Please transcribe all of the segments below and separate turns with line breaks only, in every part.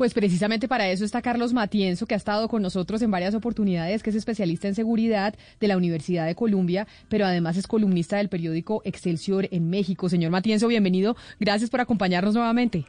Pues precisamente para eso está Carlos Matienzo, que ha estado con nosotros en varias oportunidades, que es especialista en seguridad de la Universidad de Columbia, pero además es columnista del periódico Excelsior en México. Señor Matienzo, bienvenido. Gracias por acompañarnos nuevamente.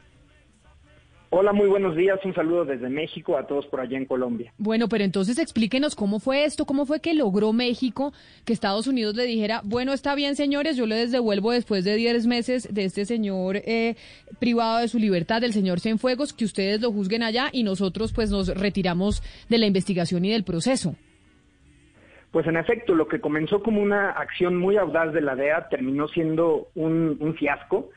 Hola, muy buenos días. Un saludo desde México a todos por allá en Colombia.
Bueno, pero entonces explíquenos cómo fue esto, cómo fue que logró México que Estados Unidos le dijera, bueno, está bien, señores, yo les devuelvo después de 10 meses de este señor eh, privado de su libertad, del señor Cienfuegos, que ustedes lo juzguen allá y nosotros pues nos retiramos de la investigación y del proceso.
Pues en efecto, lo que comenzó como una acción muy audaz de la DEA terminó siendo un, un fiasco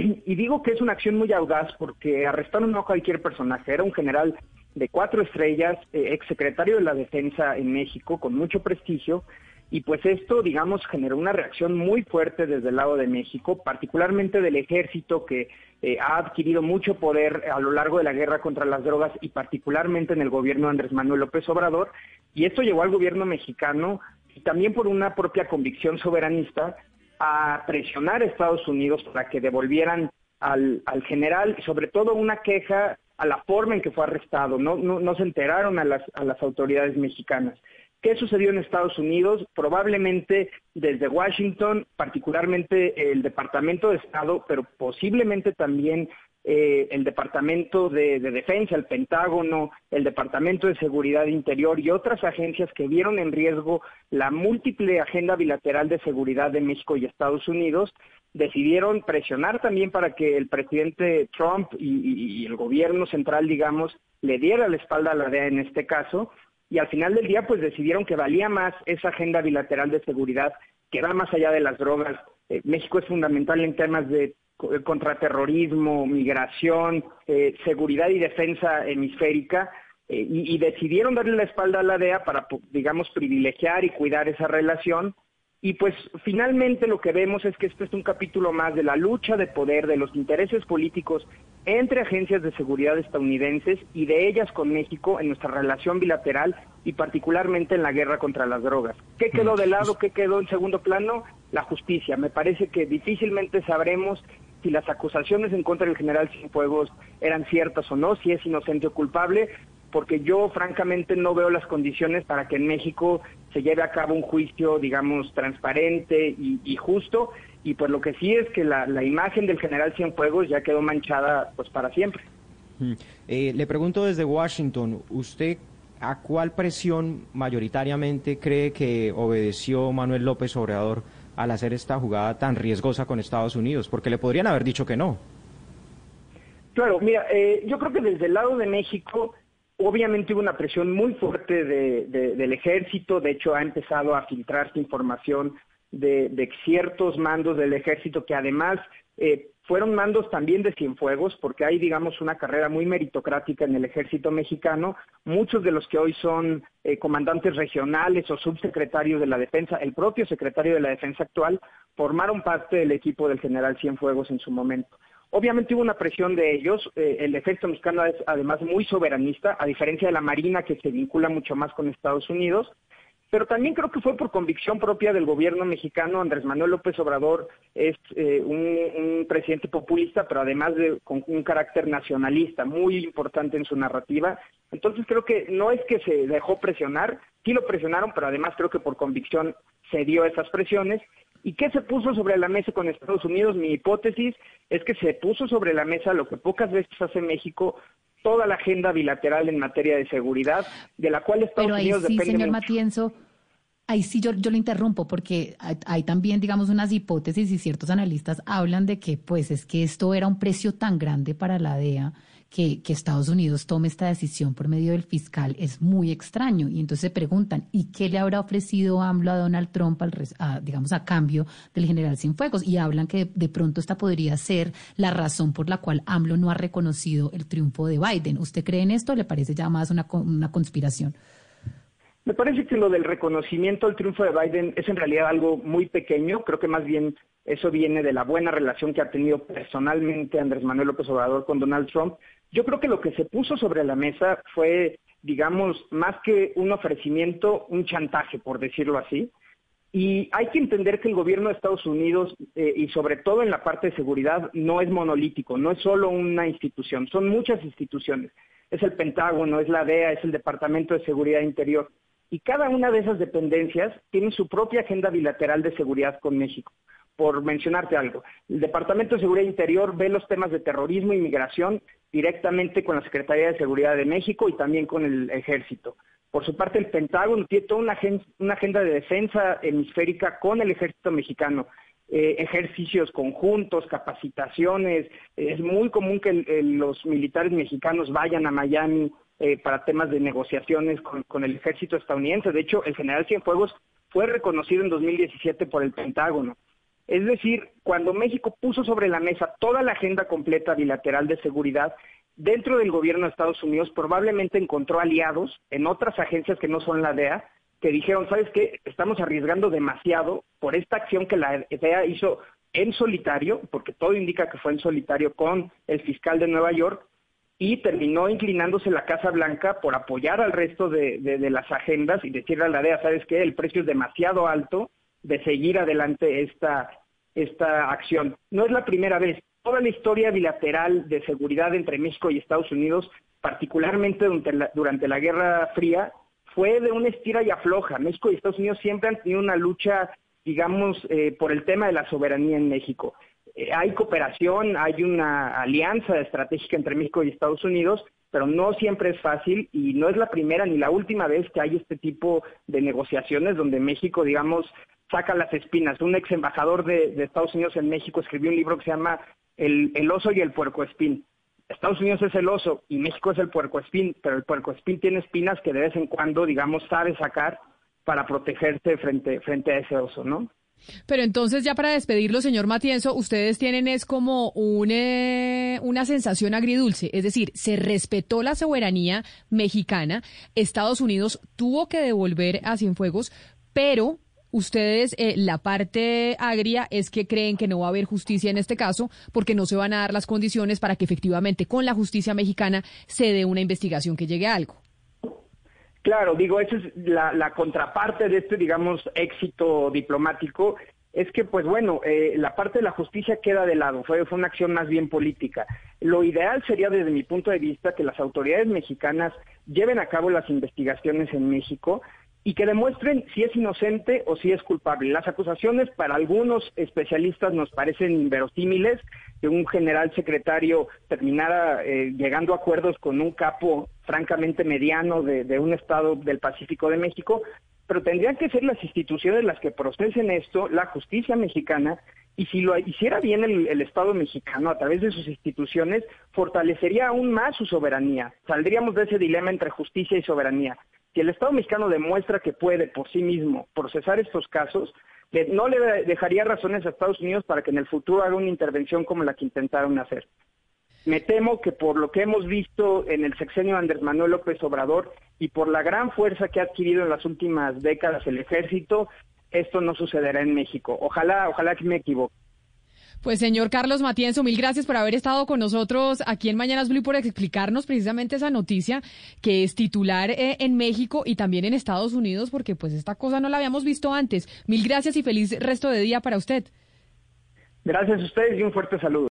y digo que es una acción muy audaz porque arrestaron no a cualquier personaje, era un general de cuatro estrellas, eh, exsecretario de la Defensa en México, con mucho prestigio, y pues esto, digamos, generó una reacción muy fuerte desde el lado de México, particularmente del ejército que eh, ha adquirido mucho poder a lo largo de la guerra contra las drogas y particularmente en el gobierno de Andrés Manuel López Obrador, y esto llevó al gobierno mexicano y también por una propia convicción soberanista a presionar a Estados Unidos para que devolvieran al, al general, sobre todo una queja a la forma en que fue arrestado. No, no, no se enteraron a las, a las autoridades mexicanas. ¿Qué sucedió en Estados Unidos? Probablemente desde Washington, particularmente el Departamento de Estado, pero posiblemente también eh, el Departamento de, Defensa, el Pentágono, el Departamento de Seguridad Interior y otras agencias que vieron en riesgo la múltiple agenda bilateral de seguridad de México y Estados Unidos, decidieron presionar también para que el presidente Trump y, el gobierno central, digamos, le diera la espalda a la DEA en este caso, y al final del día pues decidieron que valía más esa agenda bilateral de seguridad que va más allá de las drogas. Eh, México es fundamental en temas de contraterrorismo, migración, eh, seguridad y defensa hemisférica, eh, y, decidieron darle la espalda a la DEA para, digamos, privilegiar y cuidar esa relación. Y pues finalmente lo que vemos es que este es un capítulo más de la lucha de poder, de los intereses políticos entre agencias de seguridad estadounidenses y de ellas con México en nuestra relación bilateral y particularmente en la guerra contra las drogas. ¿Qué quedó de lado? ¿Qué quedó en segundo plano? La justicia. Me parece que difícilmente sabremos si las acusaciones en contra del general Cienfuegos eran ciertas o no, si es inocente o culpable, porque yo francamente no veo las condiciones para que en México se lleve a cabo un juicio, digamos, transparente y, justo, y pues lo que sí es que la, imagen del general Cienfuegos ya quedó manchada pues para siempre.
Mm. Eh, le pregunto desde Washington, ¿usted a cuál presión mayoritariamente cree que obedeció Manuel López Obrador? Al hacer esta jugada tan riesgosa con Estados Unidos? Porque le podrían haber dicho que no.
Claro, mira, eh, yo creo que desde el lado de México obviamente hubo una presión muy fuerte del ejército, de hecho ha empezado a filtrarse información de, ciertos mandos del ejército que además eh, fueron mandos también de Cienfuegos, porque hay, digamos, una carrera muy meritocrática en el ejército mexicano. Muchos de los que hoy son eh, comandantes regionales o subsecretarios de la defensa, el propio secretario de la defensa actual, formaron parte del equipo del general Cienfuegos en su momento. Obviamente hubo una presión de ellos. Eh, el ejército mexicano es además muy soberanista, a diferencia de la Marina que se vincula mucho más con Estados Unidos pero también creo que fue por convicción propia del gobierno mexicano. Andrés Manuel López Obrador es eh, un, presidente populista, pero además de con un carácter nacionalista muy importante en su narrativa. Entonces creo que no es que se dejó presionar, sí lo presionaron, pero además creo que por convicción se dio esas presiones. ¿Y qué se puso sobre la mesa con Estados Unidos? Mi hipótesis es que se puso sobre la mesa lo que pocas veces hace México, toda la agenda bilateral en materia de seguridad, de la cual Estados
Pero ahí
Unidos
sí, señor Matienzo, ahí sí yo, yo le interrumpo porque hay, también, digamos, unas hipótesis y ciertos analistas hablan de que, pues, es que esto era un precio tan grande para la DEA que, que, Estados Unidos tome esta decisión por medio del fiscal es muy extraño. Y entonces se preguntan, ¿y qué le habrá ofrecido AMLO a Donald Trump, al, digamos, a cambio del general Cienfuegos? Y hablan que de pronto esta podría ser la razón por la cual AMLO no ha reconocido el triunfo de Biden. ¿Usted cree en esto le parece ya más una, una conspiración?
Me parece que lo del reconocimiento al triunfo de Biden es en realidad algo muy pequeño. Creo que más bien eso viene de la buena relación que ha tenido personalmente Andrés Manuel López Obrador con Donald Trump. Yo creo que lo que se puso sobre la mesa fue, digamos, más que un ofrecimiento, un chantaje, por decirlo así. Y hay que entender que el gobierno de Estados Unidos, eh, y sobre todo en la parte de seguridad, no es monolítico, no es solo una institución, son muchas instituciones. es el Pentágono, es la DEA, es el Departamento de Seguridad Interior. Y cada una de esas dependencias tiene su propia agenda bilateral de seguridad con México. Por mencionarte algo, el Departamento de Seguridad Interior ve los temas de terrorismo y migración directamente con la Secretaría de Seguridad de México y también con el Ejército. Por su parte, el Pentágono tiene toda una, agenda de defensa hemisférica con el ejército mexicano. Eh, ejercicios conjuntos, capacitaciones. es muy común que los militares mexicanos vayan a Miami eh, para temas de negociaciones con, con, el ejército estadounidense. De hecho, el general Cienfuegos fue reconocido en 2017 por el Pentágono. Es decir, cuando México puso sobre la mesa toda la agenda completa bilateral de seguridad, dentro del gobierno de Estados Unidos probablemente encontró aliados en otras agencias que no son la DEA, que dijeron, ¿sabes qué? Estamos arriesgando demasiado por esta acción que la DEA hizo en solitario, porque todo indica que fue en solitario con el fiscal de Nueva York, y terminó inclinándose la Casa Blanca por apoyar al resto de, las agendas y decirle a la DEA, ¿sabes qué? El precio es demasiado alto de seguir adelante esta, esta acción. No es la primera vez toda la historia bilateral de seguridad entre México y Estados Unidos, particularmente durante la, Guerra Fría, fue de una estira y afloja. México y Estados Unidos siempre han tenido una lucha, digamos, eh, por el tema de la soberanía en México. Eh, hay cooperación, hay una alianza estratégica entre México y Estados Unidos, pero no siempre es fácil y no es la primera ni la última vez que hay este tipo de negociaciones donde México, digamos, saca las espinas. Un ex embajador de, de Estados Unidos en México escribió un libro que se llama el, oso y el puercoespín. Estados Unidos es el oso y México es el puercoespín, pero el puercoespín tiene espinas que de vez en cuando, digamos, sabe sacar para protegerse frente, frente a ese oso, ¿no?
Pero entonces, ya para despedirlo, señor Matienzo, ustedes tienen es como eh, una sensación agridulce, es decir, se respetó la soberanía mexicana, Estados Unidos tuvo que devolver a Cienfuegos, pero Ustedes, eh, la parte agria es que creen que no va a haber justicia en este caso porque no se van a dar las condiciones para que efectivamente con la justicia mexicana se dé una investigación que llegue a algo.
Claro, digo, esa es la, contraparte de este, digamos, éxito diplomático, es que, pues bueno, eh, la parte de la justicia queda de lado, fue, fue una acción más bien política. Lo ideal sería, desde mi punto de vista, que las autoridades mexicanas lleven a cabo las investigaciones en México, y que demuestren si es inocente o si es culpable. Las acusaciones para algunos especialistas nos parecen inverosímiles, que un general secretario terminara eh, llegando a acuerdos con un capo francamente mediano de, un estado del Pacífico de México, pero tendrían que ser las instituciones las que procesen esto, la justicia mexicana, y si lo hiciera bien el, el, Estado mexicano a través de sus instituciones, fortalecería aún más su soberanía. Saldríamos de ese dilema entre justicia y soberanía. Si el Estado mexicano demuestra que puede por sí mismo procesar estos casos, no le dejaría razones a Estados Unidos para que en el futuro haga una intervención como la que intentaron hacer. Me temo que por lo que hemos visto en el sexenio de Andrés Manuel López Obrador y por la gran fuerza que ha adquirido en las últimas décadas el ejército, esto no sucederá en México. Ojalá, ojalá que me equivoque.
Pues señor Carlos Matienzo, mil gracias por haber estado con nosotros aquí en Mañanas Blue por explicarnos precisamente esa noticia que es titular eh, en México y también en Estados Unidos, porque pues esta cosa no la habíamos visto antes. Mil gracias y feliz resto de día para usted.
Gracias a ustedes y un fuerte saludo.